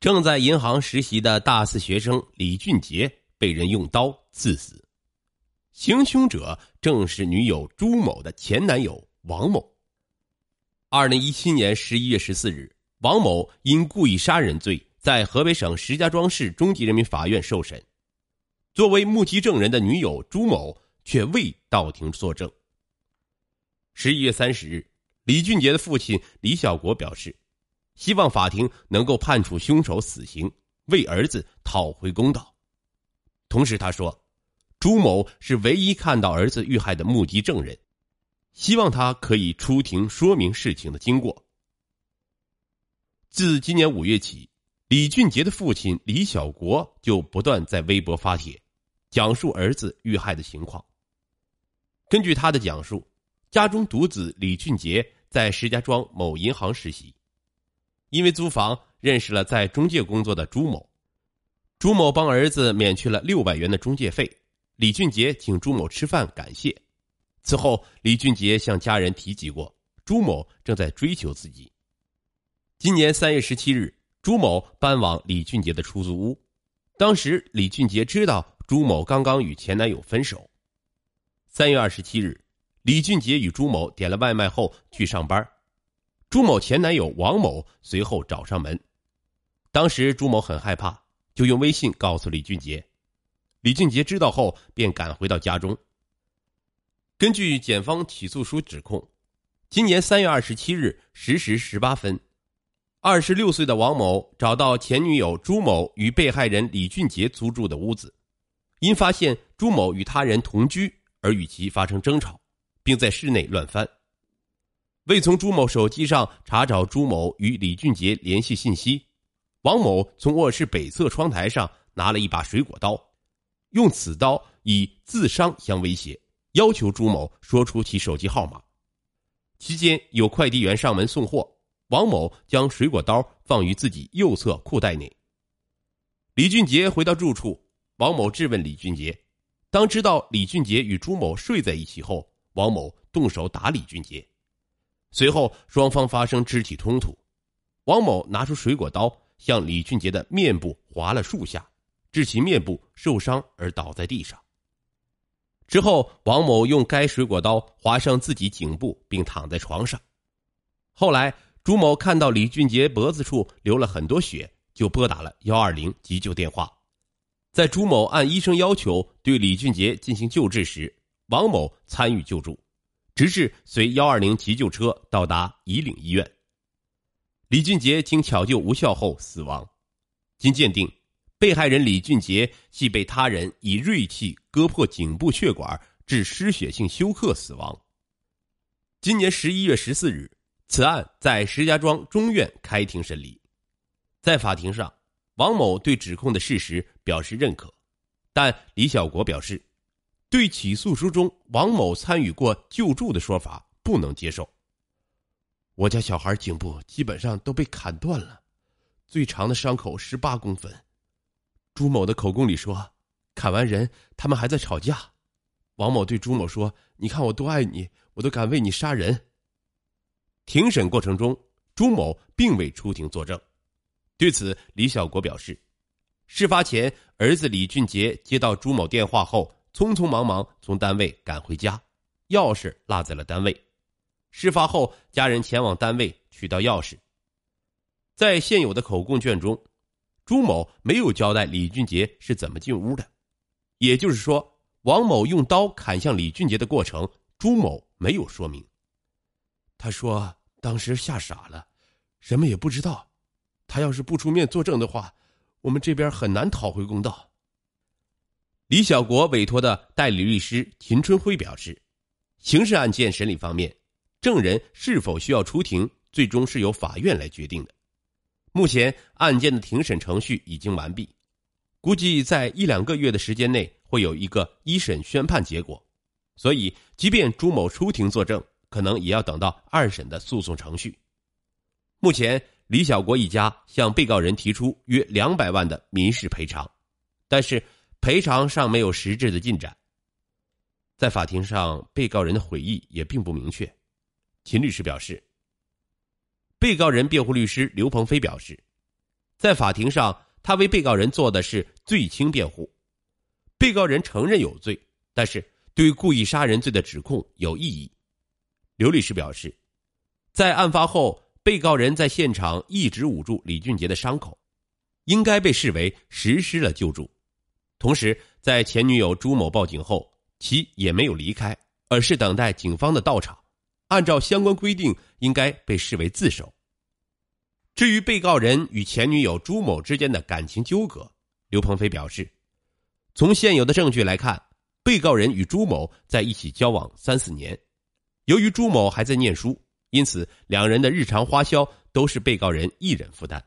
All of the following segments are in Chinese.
正在银行实习的大四学生李俊杰被人用刀刺死，行凶者正是女友朱某的前男友王某。二零一七年十一月十四日，王某因故意杀人罪在河北省石家庄市中级人民法院受审。作为目击证人的女友朱某却未到庭作证。十一月三十日，李俊杰的父亲李小国表示。希望法庭能够判处凶手死刑，为儿子讨回公道。同时，他说，朱某是唯一看到儿子遇害的目击证人，希望他可以出庭说明事情的经过。自今年五月起，李俊杰的父亲李小国就不断在微博发帖，讲述儿子遇害的情况。根据他的讲述，家中独子李俊杰在石家庄某银行实习。因为租房认识了在中介工作的朱某，朱某帮儿子免去了六百元的中介费。李俊杰请朱某吃饭感谢。此后，李俊杰向家人提及过朱某正在追求自己。今年三月十七日，朱某搬往李俊杰的出租屋，当时李俊杰知道朱某刚刚与前男友分手。三月二十七日，李俊杰与朱某点了外卖后去上班。朱某前男友王某随后找上门，当时朱某很害怕，就用微信告诉李俊杰。李俊杰知道后便赶回到家中。根据检方起诉书指控，今年三月二十七日十时十八分，二十六岁的王某找到前女友朱某与被害人李俊杰租住的屋子，因发现朱某与他人同居而与其发生争吵，并在室内乱翻。为从朱某手机上查找朱某与李俊杰联系信息，王某从卧室北侧窗台上拿了一把水果刀，用此刀以自伤相威胁，要求朱某说出其手机号码。期间有快递员上门送货，王某将水果刀放于自己右侧裤袋内。李俊杰回到住处，王某质问李俊杰，当知道李俊杰与朱某睡在一起后，王某动手打李俊杰。随后，双方发生肢体冲突，王某拿出水果刀向李俊杰的面部划了数下，致其面部受伤而倒在地上。之后，王某用该水果刀划伤自己颈部，并躺在床上。后来，朱某看到李俊杰脖子处流了很多血，就拨打了幺二零急救电话。在朱某按医生要求对李俊杰进行救治时，王某参与救助。直至随幺二零急救车到达夷陵医院，李俊杰经抢救无效后死亡。经鉴定，被害人李俊杰系被他人以锐器割破颈部血管致失血性休克死亡。今年十一月十四日，此案在石家庄中院开庭审理。在法庭上，王某对指控的事实表示认可，但李小国表示。对起诉书中王某参与过救助的说法不能接受。我家小孩颈部基本上都被砍断了，最长的伤口十八公分。朱某的口供里说，砍完人他们还在吵架。王某对朱某说：“你看我多爱你，我都敢为你杀人。”庭审过程中，朱某并未出庭作证。对此，李小国表示，事发前儿子李俊杰接到朱某电话后。匆匆忙忙从单位赶回家，钥匙落在了单位。事发后，家人前往单位取到钥匙。在现有的口供卷中，朱某没有交代李俊杰是怎么进屋的，也就是说，王某用刀砍向李俊杰的过程，朱某没有说明。他说当时吓傻了，什么也不知道。他要是不出面作证的话，我们这边很难讨回公道。李小国委托的代理律师秦春辉表示，刑事案件审理方面，证人是否需要出庭，最终是由法院来决定的。目前案件的庭审程序已经完毕，估计在一两个月的时间内会有一个一审宣判结果，所以即便朱某出庭作证，可能也要等到二审的诉讼程序。目前，李小国一家向被告人提出约两百万的民事赔偿，但是。赔偿尚没有实质的进展。在法庭上，被告人的悔意也并不明确。秦律师表示，被告人辩护律师刘鹏飞表示，在法庭上，他为被告人做的是罪轻辩护。被告人承认有罪，但是对故意杀人罪的指控有异议。刘律师表示，在案发后，被告人在现场一直捂住李俊杰的伤口，应该被视为实施了救助。同时，在前女友朱某报警后，其也没有离开，而是等待警方的到场。按照相关规定，应该被视为自首。至于被告人与前女友朱某之间的感情纠葛，刘鹏飞表示，从现有的证据来看，被告人与朱某在一起交往三四年。由于朱某还在念书，因此两人的日常花销都是被告人一人负担。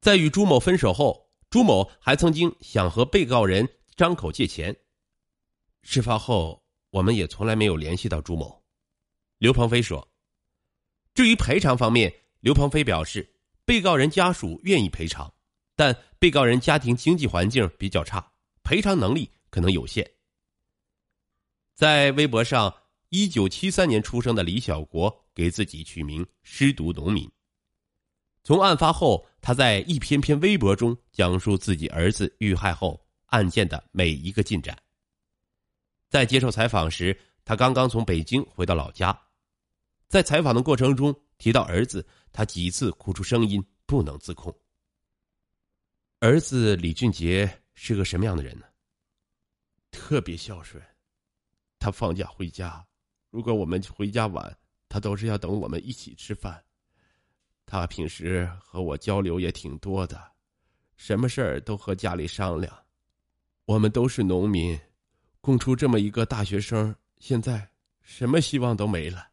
在与朱某分手后，朱某还曾经想和被告人张口借钱。事发后，我们也从来没有联系到朱某。刘鹏飞说：“至于赔偿方面，刘鹏飞表示，被告人家属愿意赔偿，但被告人家庭经济环境比较差，赔偿能力可能有限。”在微博上，一九七三年出生的李小国给自己取名“失独农民”。从案发后，他在一篇篇微博中讲述自己儿子遇害后案件的每一个进展。在接受采访时，他刚刚从北京回到老家。在采访的过程中提到儿子，他几次哭出声音，不能自控。儿子李俊杰是个什么样的人呢？特别孝顺，他放假回家，如果我们回家晚，他都是要等我们一起吃饭。他平时和我交流也挺多的，什么事儿都和家里商量。我们都是农民，供出这么一个大学生，现在什么希望都没了。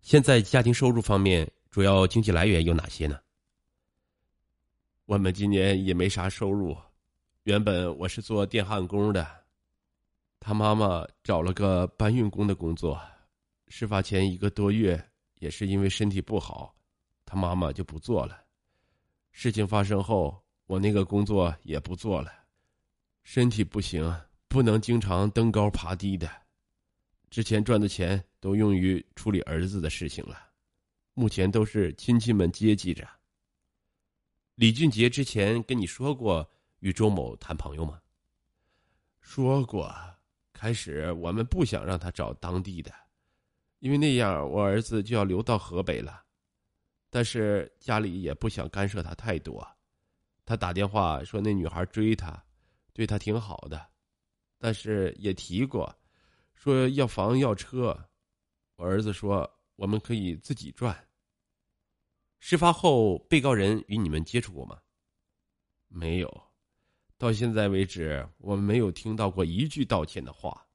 现在家庭收入方面，主要经济来源有哪些呢？我们今年也没啥收入，原本我是做电焊工的，他妈妈找了个搬运工的工作，事发前一个多月，也是因为身体不好，他妈妈就不做了。事情发生后，我那个工作也不做了，身体不行，不能经常登高爬低的。之前赚的钱都用于处理儿子的事情了，目前都是亲戚们接济着。李俊杰之前跟你说过与周某谈朋友吗？说过，开始我们不想让他找当地的，因为那样我儿子就要留到河北了。但是家里也不想干涉他太多，他打电话说那女孩追他，对他挺好的，但是也提过。说要房要车，我儿子说我们可以自己赚。事发后，被告人与你们接触过吗？没有，到现在为止，我们没有听到过一句道歉的话。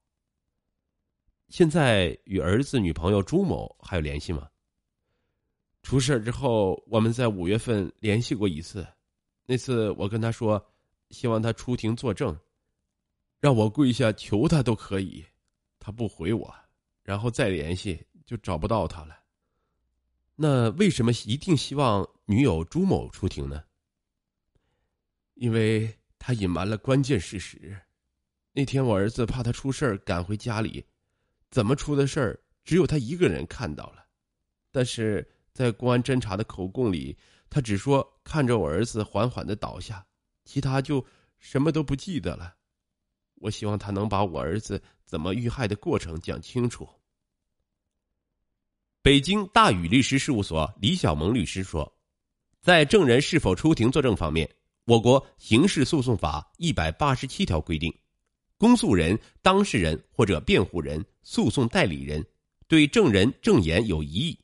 现在与儿子女朋友朱某还有联系吗？出事之后，我们在五月份联系过一次，那次我跟他说，希望他出庭作证，让我跪下求他都可以。他不回我，然后再联系就找不到他了。那为什么一定希望女友朱某出庭呢？因为他隐瞒了关键事实。那天我儿子怕他出事儿赶回家里，怎么出的事儿只有他一个人看到了。但是在公安侦查的口供里，他只说看着我儿子缓缓的倒下，其他就什么都不记得了。我希望他能把我儿子怎么遇害的过程讲清楚。北京大宇律师事务所李小萌律师说，在证人是否出庭作证方面，我国刑事诉讼法一百八十七条规定，公诉人、当事人或者辩护人、诉讼代理人对证人证言有疑议，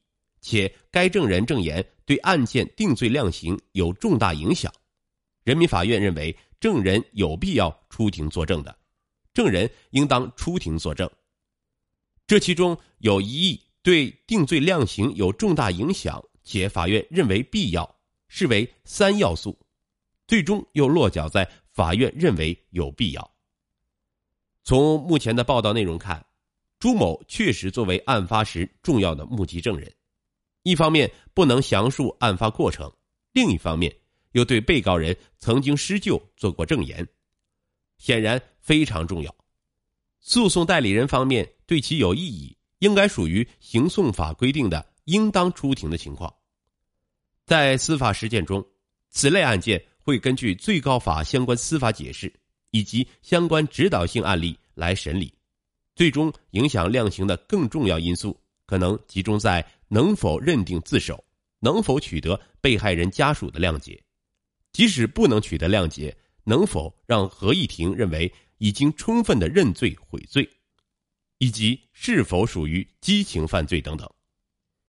且该证人证言对案件定罪量刑有重大影响，人民法院认为证人有必要出庭作证的。证人应当出庭作证，这其中有疑义，对定罪量刑有重大影响，且法院认为必要，视为三要素，最终又落脚在法院认为有必要。从目前的报道内容看，朱某确实作为案发时重要的目击证人，一方面不能详述案发过程，另一方面又对被告人曾经施救做过证言。显然非常重要。诉讼代理人方面对其有异议，应该属于刑讼法规定的应当出庭的情况。在司法实践中，此类案件会根据最高法相关司法解释以及相关指导性案例来审理，最终影响量刑的更重要因素可能集中在能否认定自首，能否取得被害人家属的谅解，即使不能取得谅解，能否让合议庭认为已经充分的认罪悔罪，以及是否属于激情犯罪等等。